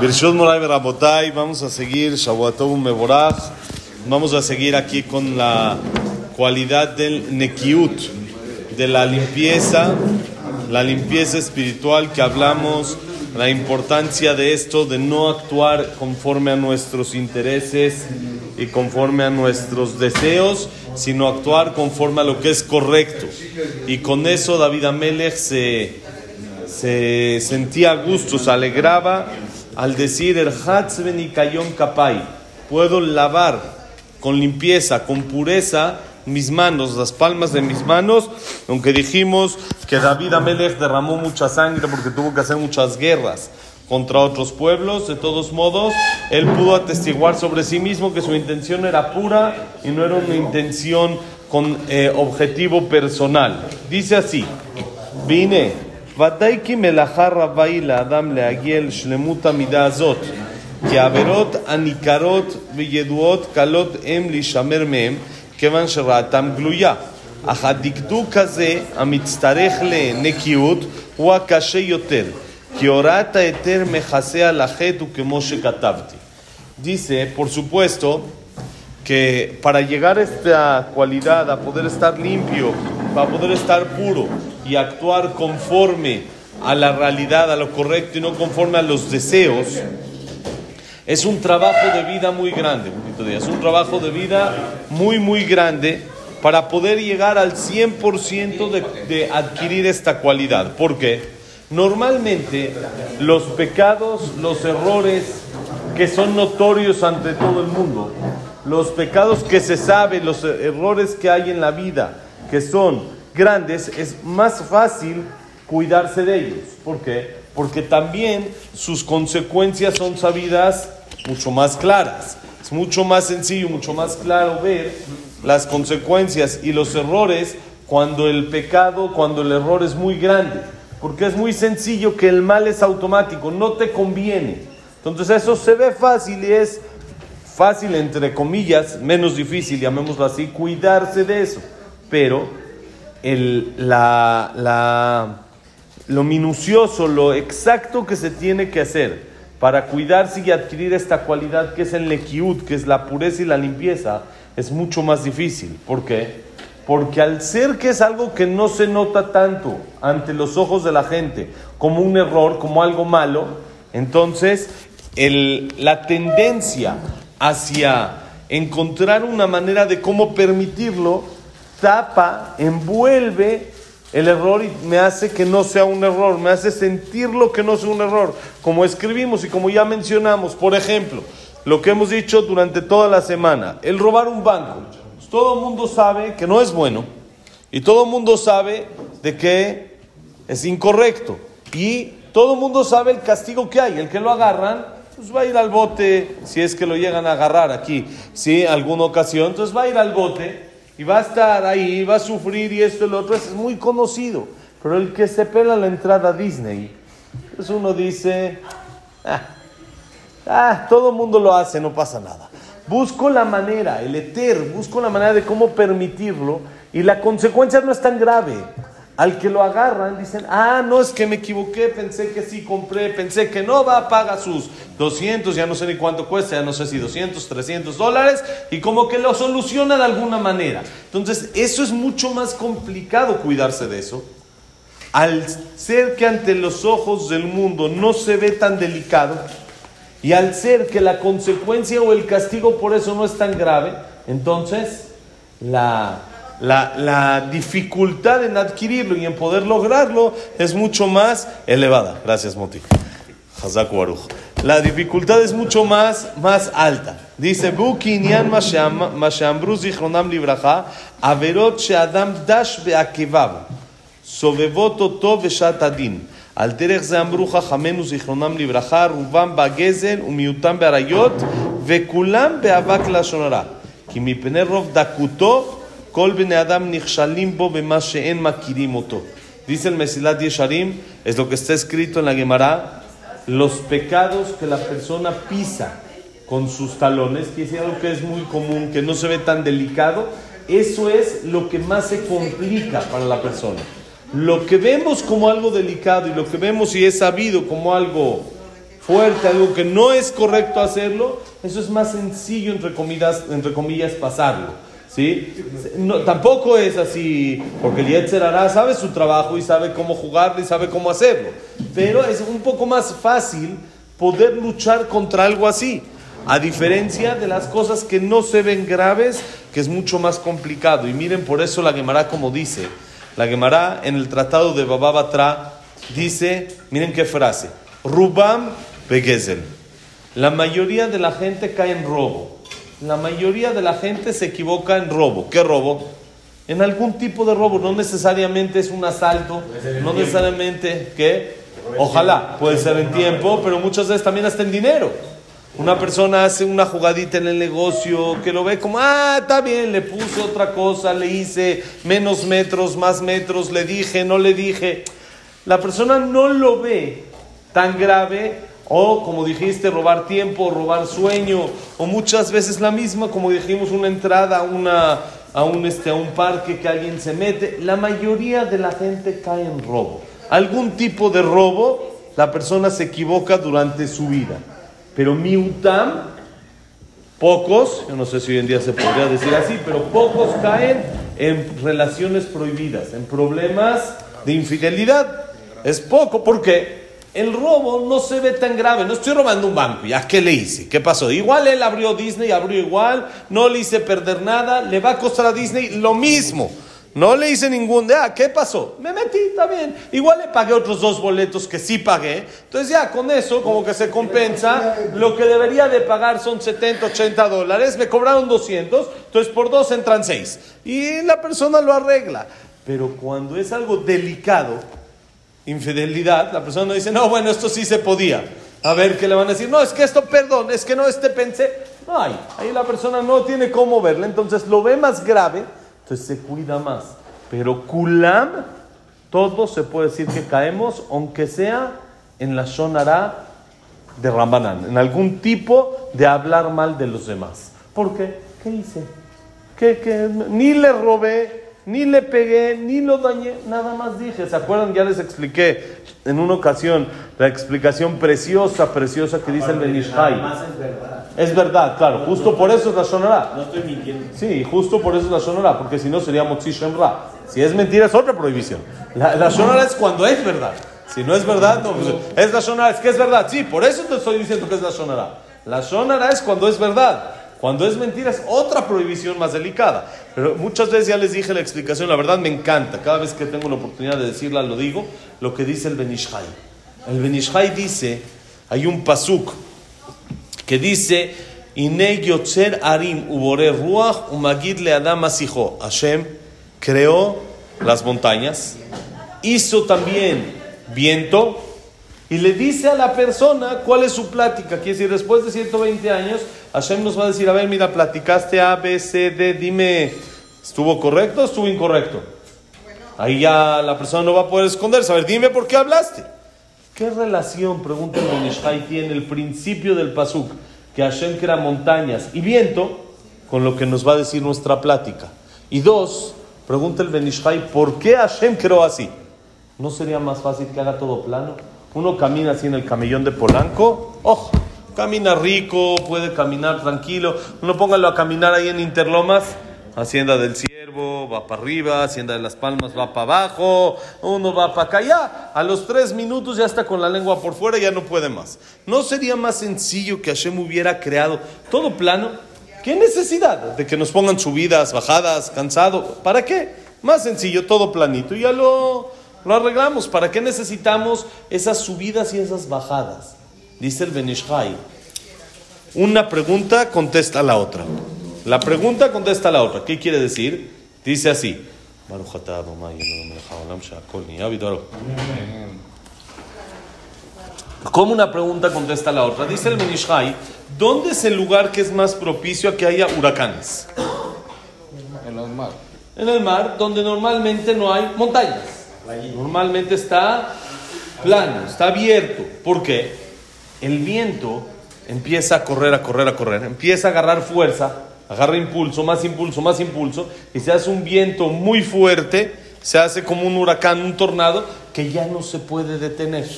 Birshot Moray Berabotay, vamos a seguir Shavuatov Meborach, vamos a seguir aquí con la cualidad del Nekiut, de la limpieza, la limpieza espiritual que hablamos, la importancia de esto, de no actuar conforme a nuestros intereses y conforme a nuestros deseos, sino actuar conforme a lo que es correcto. Y con eso David Amelech se, se sentía a gusto, se alegraba al decir el Hatzben y Kayon Kapai, puedo lavar con limpieza, con pureza mis manos, las palmas de mis manos, aunque dijimos que David Amelech derramó mucha sangre porque tuvo que hacer muchas guerras contra otros pueblos, de todos modos, él pudo atestiguar sobre sí mismo que su intención era pura y no era una intención con eh, objetivo personal. Dice así, vine, ודאי כי מלאכה רבה היא לאדם להגיע לשלמות המידה הזאת, כי העבירות הניכרות וידועות קלות הם להישמר מהם, כיוון שראתם גלויה. אך הדקדוק הזה, המצטרך לנקיות, הוא הקשה יותר, כי הוראת ההיתר מכסה על החטא וכמו שכתבתי. Dice, por supuesto, que para llegar a esta cualidad, a poder estar limpio, para poder estar puro y actuar conforme a la realidad, a lo correcto y no conforme a los deseos, es un trabajo de vida muy grande, bonito día, es un trabajo de vida muy, muy grande para poder llegar al 100% de, de adquirir esta cualidad. ¿Por qué? Normalmente los pecados, los errores que son notorios ante todo el mundo, los pecados que se saben, los errores que hay en la vida, que son grandes, es más fácil cuidarse de ellos. ¿Por qué? Porque también sus consecuencias son sabidas mucho más claras. Es mucho más sencillo, mucho más claro ver las consecuencias y los errores cuando el pecado, cuando el error es muy grande. Porque es muy sencillo que el mal es automático, no te conviene. Entonces eso se ve fácil y es fácil, entre comillas, menos difícil, llamémoslo así, cuidarse de eso. Pero el, la, la, lo minucioso, lo exacto que se tiene que hacer para cuidarse y adquirir esta cualidad que es el nekiut, que es la pureza y la limpieza, es mucho más difícil. ¿Por qué? Porque al ser que es algo que no se nota tanto ante los ojos de la gente como un error, como algo malo, entonces el, la tendencia hacia encontrar una manera de cómo permitirlo tapa, envuelve el error y me hace que no sea un error, me hace sentirlo que no sea un error, como escribimos y como ya mencionamos, por ejemplo, lo que hemos dicho durante toda la semana, el robar un banco. Todo el mundo sabe que no es bueno y todo el mundo sabe de que es incorrecto. Y todo el mundo sabe el castigo que hay, el que lo agarran pues va a ir al bote, si es que lo llegan a agarrar aquí, si alguna ocasión, entonces va a ir al bote y va a estar ahí, va a sufrir y esto y lo otro, es muy conocido. Pero el que se pela la entrada a Disney, pues uno dice, ah, ah, todo el mundo lo hace, no pasa nada. Busco la manera, el eter, busco la manera de cómo permitirlo y la consecuencia no es tan grave. Al que lo agarran dicen, ah, no es que me equivoqué, pensé que sí compré, pensé que no va, paga sus 200, ya no sé ni cuánto cuesta, ya no sé si 200, 300 dólares, y como que lo soluciona de alguna manera. Entonces, eso es mucho más complicado cuidarse de eso. Al ser que ante los ojos del mundo no se ve tan delicado, y al ser que la consecuencia o el castigo por eso no es tan grave, entonces la la, la, dificultad en adquirirlo y en poder lograrlo es mucho más elevada. Gracias, Moti. La dificultad es mucho más, más alta. Dice, Bukinyan Mashambruz Zichronam Libraja, Averot Sheadam Dash Beakevav, Sovevot Oto Veshat Adin. על דרך זה אמרו חכמינו זיכרונם לברכה, רובם בגזל ומיעוטם באריות, וכולם באבק לשון הרע. כי מפני רוב דקותו Dice el Mesilat Yesharim, es lo que está escrito en la Gemara, los pecados que la persona pisa con sus talones, que es algo que es muy común, que no se ve tan delicado, eso es lo que más se complica para la persona. Lo que vemos como algo delicado y lo que vemos y es sabido como algo fuerte, algo que no es correcto hacerlo, eso es más sencillo, entre comillas, entre comillas pasarlo. ¿Sí? No, tampoco es así, porque el Yetzer hará, sabe su trabajo y sabe cómo jugarlo y sabe cómo hacerlo. Pero es un poco más fácil poder luchar contra algo así. A diferencia de las cosas que no se ven graves, que es mucho más complicado. Y miren, por eso la Gemara como dice, la Gemara en el tratado de Bababatra dice, miren qué frase, Rubam Begezel. La mayoría de la gente cae en robo. La mayoría de la gente se equivoca en robo. ¿Qué robo? En algún tipo de robo. No necesariamente es un asalto. No necesariamente, ¿qué? Ojalá, puede ser en tiempo, pero muchas veces también hasta en dinero. Una persona hace una jugadita en el negocio que lo ve como, ah, está bien, le puse otra cosa, le hice menos metros, más metros, le dije, no le dije. La persona no lo ve tan grave o, como dijiste, robar tiempo, robar sueño, o muchas veces la misma, como dijimos, una entrada a, una, a, un, este, a un parque que alguien se mete. La mayoría de la gente cae en robo. Algún tipo de robo, la persona se equivoca durante su vida. Pero miutam, pocos, yo no sé si hoy en día se podría decir así, pero pocos caen en relaciones prohibidas, en problemas de infidelidad. Es poco, ¿por qué? El robo no se ve tan grave. No estoy robando un banco. ¿Ya qué le hice? ¿Qué pasó? Igual él abrió Disney, abrió igual. No le hice perder nada. Le va a costar a Disney lo mismo. No le hice ningún de, ah, ¿qué pasó? Me metí, bien. Igual le pagué otros dos boletos que sí pagué. Entonces ya con eso como que se compensa. Lo que debería de pagar son 70, 80 dólares. Me cobraron 200. Entonces por dos entran 6. Y la persona lo arregla. Pero cuando es algo delicado, infidelidad, la persona no dice, no, bueno, esto sí se podía. A ver, ¿qué le van a decir? No, es que esto, perdón, es que no, este pensé. No hay. Ahí la persona no tiene cómo verle, entonces lo ve más grave, entonces se cuida más. Pero kulam, todo se puede decir que caemos, aunque sea en la shonara de Ramanán, en algún tipo de hablar mal de los demás. ¿Por qué? ¿Qué hice? ¿Qué, qué? Ni le robé, ni le pegué, ni lo dañé, nada más dije. ¿Se acuerdan? Ya les expliqué en una ocasión la explicación preciosa, preciosa que dice el Benishai. es verdad. Es verdad, claro. Justo por eso es la Shonara. No estoy mintiendo. Sí, justo por eso es la Shonara, porque si no sería Motzi Shemra. Si es mentira es otra prohibición. La, la Shonara es cuando es verdad. Si no es verdad, no. Pues, es la Shonara, es que es verdad. Sí, por eso te estoy diciendo que es la Shonara. La Shonara es cuando es verdad. Cuando es mentira es otra prohibición más delicada. Pero muchas veces ya les dije la explicación, la verdad me encanta. Cada vez que tengo la oportunidad de decirla lo digo, lo que dice el Benishai. El Benishai dice, hay un pasuk que dice, arim ubore ruach umagid le adam Hashem creó las montañas, hizo también viento y le dice a la persona cuál es su plática. Quiere decir, después de 120 años, Hashem nos va a decir, a ver, mira, platicaste A, B, C, D, dime, ¿estuvo correcto o estuvo incorrecto? Ahí ya la persona no va a poder esconderse. A ver, dime por qué hablaste. ¿Qué relación, pregunta el Benishai, tiene el principio del Pasuk, que Hashem crea montañas y viento, con lo que nos va a decir nuestra plática? Y dos, pregunta el Benishai, ¿por qué Hashem creó así? ¿No sería más fácil que haga todo plano? Uno camina así en el camellón de Polanco, ojo, camina rico, puede caminar tranquilo. Uno póngalo a caminar ahí en Interlomas, Hacienda del Ciervo, va para arriba, Hacienda de las Palmas va para abajo, uno va para acá, ya, a los tres minutos ya está con la lengua por fuera, ya no puede más. ¿No sería más sencillo que Hashem hubiera creado todo plano? ¿Qué necesidad de que nos pongan subidas, bajadas, cansado? ¿Para qué? Más sencillo, todo planito, ya lo lo arreglamos. ¿Para qué necesitamos esas subidas y esas bajadas? Dice el Benishai. Una pregunta contesta la otra. La pregunta contesta la otra. ¿Qué quiere decir? Dice así. ¿Cómo una pregunta contesta la otra? Dice el Benishai, ¿dónde es el lugar que es más propicio a que haya huracanes? En el mar. En el mar, donde normalmente no hay montañas. Normalmente está plano, está abierto. ¿Por qué? El viento empieza a correr, a correr, a correr, empieza a agarrar fuerza, agarra impulso, más impulso, más impulso, y se hace un viento muy fuerte, se hace como un huracán, un tornado, que ya no se puede detener.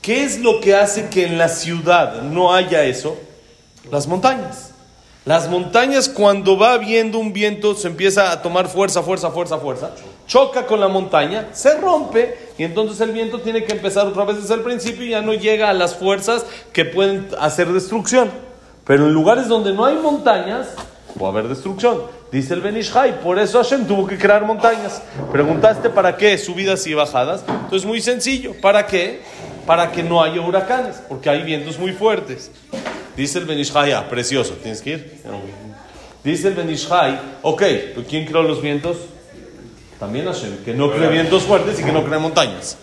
¿Qué es lo que hace que en la ciudad no haya eso? Las montañas. Las montañas cuando va viendo un viento se empieza a tomar fuerza, fuerza, fuerza, fuerza, choca con la montaña, se rompe y entonces el viento tiene que empezar otra vez desde el principio y ya no llega a las fuerzas que pueden hacer destrucción. Pero en lugares donde no hay montañas, a haber destrucción. Dice el Benishai, por eso Hashem tuvo que crear montañas. Preguntaste para qué subidas y bajadas. Entonces muy sencillo, ¿para qué? Para que no haya huracanes, porque hay vientos muy fuertes. Dice el Benishai, ah, precioso, tienes que ir. Dice el Benishai, ok, ¿quién creó los vientos? También Hashem, que no cree vientos fuertes y que no cree montañas.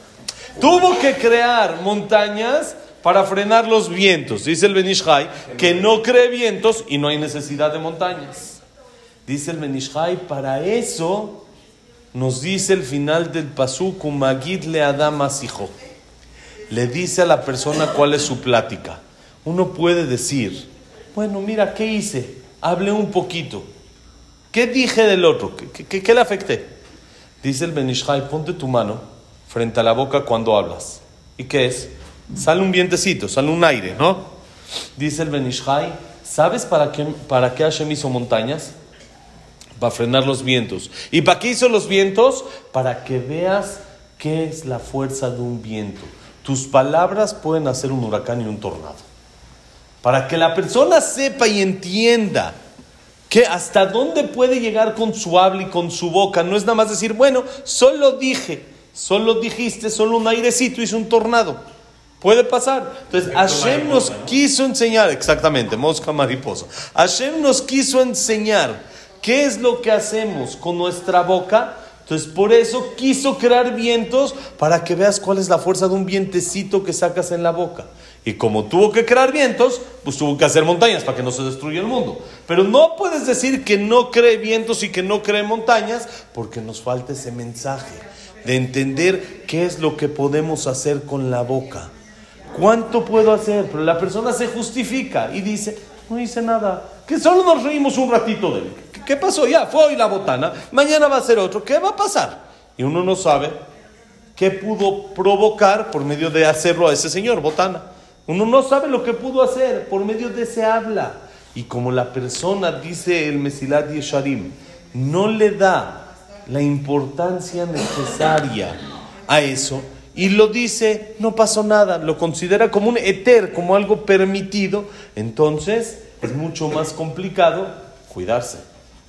Tuvo que crear montañas para frenar los vientos. Dice el Benishai que no cree vientos y no hay necesidad de montañas. Dice el Benishai, para eso nos dice el final del pasuk, Magid le Adam. Le dice a la persona cuál es su plática. Uno puede decir, bueno, mira, ¿qué hice? Hablé un poquito. ¿Qué dije del otro? ¿Qué, le afecté? Dice el Benishai, ponte tu mano frente a la boca cuando hablas. ¿Y qué es? Sale un vientecito, sale un aire, ¿no? Dice el Benishai, ¿sabes para qué, para qué Hashem hizo montañas? Para frenar los vientos. ¿Y para qué hizo los vientos? Para que veas qué es la fuerza de un viento. Tus palabras pueden hacer un huracán y un tornado. Para que la persona sepa y entienda que hasta dónde puede llegar con su habla y con su boca. No es nada más decir, bueno, solo dije, solo dijiste, solo un airecito hizo un tornado. Puede pasar. Entonces, Hashem nos quiso enseñar, exactamente, mosca mariposa. Hashem nos quiso enseñar qué es lo que hacemos con nuestra boca. Entonces, por eso quiso crear vientos para que veas cuál es la fuerza de un vientecito que sacas en la boca. Y como tuvo que crear vientos, pues tuvo que hacer montañas para que no se destruya el mundo. Pero no puedes decir que no cree vientos y que no cree montañas, porque nos falta ese mensaje de entender qué es lo que podemos hacer con la boca. ¿Cuánto puedo hacer? Pero la persona se justifica y dice, no hice nada, que solo nos reímos un ratito de él. ¿Qué pasó? Ya, fue hoy la botana, mañana va a ser otro, ¿qué va a pasar? Y uno no sabe qué pudo provocar por medio de hacerlo a ese señor, botana. Uno no sabe lo que pudo hacer por medio de ese habla. Y como la persona, dice el Mesilat Yesharim, no le da la importancia necesaria a eso, y lo dice, no pasó nada, lo considera como un eter, como algo permitido, entonces es mucho más complicado cuidarse.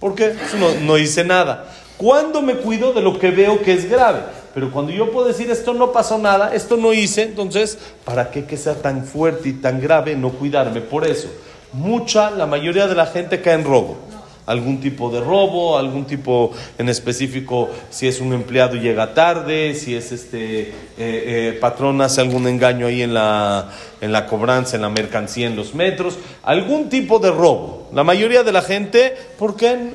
Porque no, no hice nada. ¿Cuándo me cuido de lo que veo que es grave? Pero cuando yo puedo decir esto no pasó nada, esto no hice, entonces, ¿para qué que sea tan fuerte y tan grave no cuidarme? Por eso, mucha, la mayoría de la gente cae en robo algún tipo de robo, algún tipo en específico, si es un empleado llega tarde, si es este eh, eh, patrón hace algún engaño ahí en la, en la cobranza, en la mercancía, en los metros, algún tipo de robo. La mayoría de la gente, porque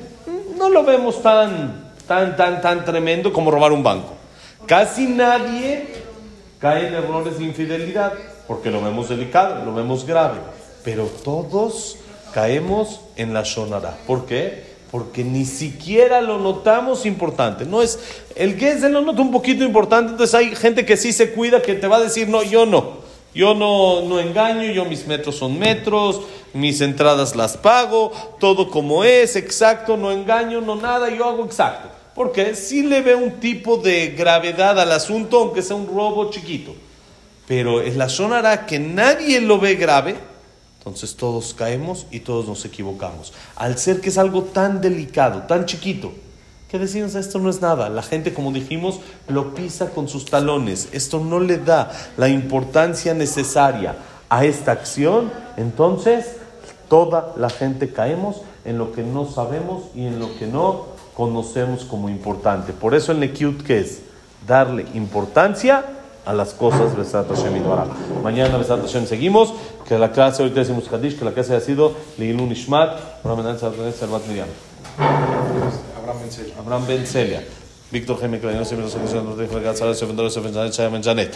no lo vemos tan, tan, tan, tan tremendo como robar un banco. Casi nadie cae en errores de infidelidad, porque lo vemos delicado, lo vemos grave, pero todos caemos en la shonara. ¿Por qué? Porque ni siquiera lo notamos importante. No es el que se lo nota un poquito importante, entonces hay gente que sí se cuida que te va a decir, "No, yo no. Yo no, no engaño, yo mis metros son metros, mis entradas las pago, todo como es, exacto, no engaño, no nada, yo hago exacto." Porque sí le ve un tipo de gravedad al asunto, aunque sea un robo chiquito. Pero en la shonara que nadie lo ve grave, entonces todos caemos y todos nos equivocamos. Al ser que es algo tan delicado, tan chiquito, que decimos esto no es nada. La gente, como dijimos, lo pisa con sus talones. Esto no le da la importancia necesaria a esta acción. Entonces, toda la gente caemos en lo que no sabemos y en lo que no conocemos como importante. Por eso el Nekiut, que es? Darle importancia a las cosas, Besat Hashem Mañana, Besat Hashem, seguimos. Que la clase, ahorita decimos Kadish, que la clase ha sido Leilun Ishmat, Abraham Ben Abraham Ben Celia. Víctor Jaime Clarino, Semino Solución, Rodríguez Vergara, Sara, Sofendoro, Sofendoro, Chaya Menjanet.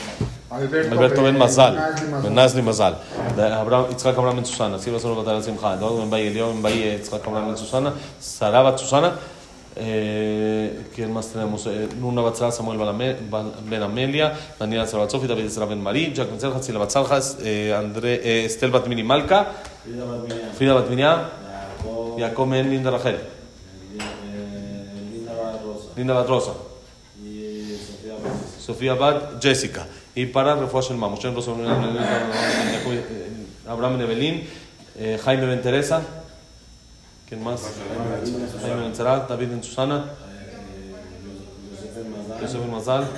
Alberto Ben Mazal, Ben Nazli Mazal. Yitzhak Abraham Ben Susana, Silva Solo Batal Simcha, Eduardo Ben Baye, Leo Ben Baye, Yitzhak Abraham Ben Susana, Sara Bat Susana. Eh, ¿Quién más tenemos? Eh, Nuna Batzal, Samuel Balame- Bal- Ben Amelia, Daniela Salvatzofi, David Ezra Ben Marí, Jack Metzel, Hatzila Batzaljas, eh, André, eh, Estel Batmini Malka, Frida Batminia, Jacob Men, Linda Rachel, Linda Bat Rosa, Sofía Bat Jessica. Y para Refuash el Rosa, eh, Abraham Nebelín, eh, Jaime Ben Teresa, ¿quién más? Jaime Ben Zerat, David Ben Susana, Yosef Ben Mazal,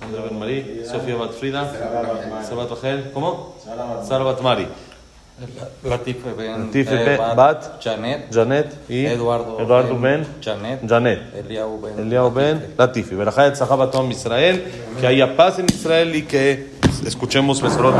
André Ben Marí, Sofía Bat Frida, Sara Bat Rachel, ¿cómo? Sara Bat Mari, Latife Ben. Latife eh, Ben- Bat. Janet. Janet y Eduardo. Eduardo Ben Janet. Janet. Eliau Ben. Eliao Ben Latifi. Verajá et Zahaba Tom Israel. Que haya paz en Israel y que escuchemos Besorot.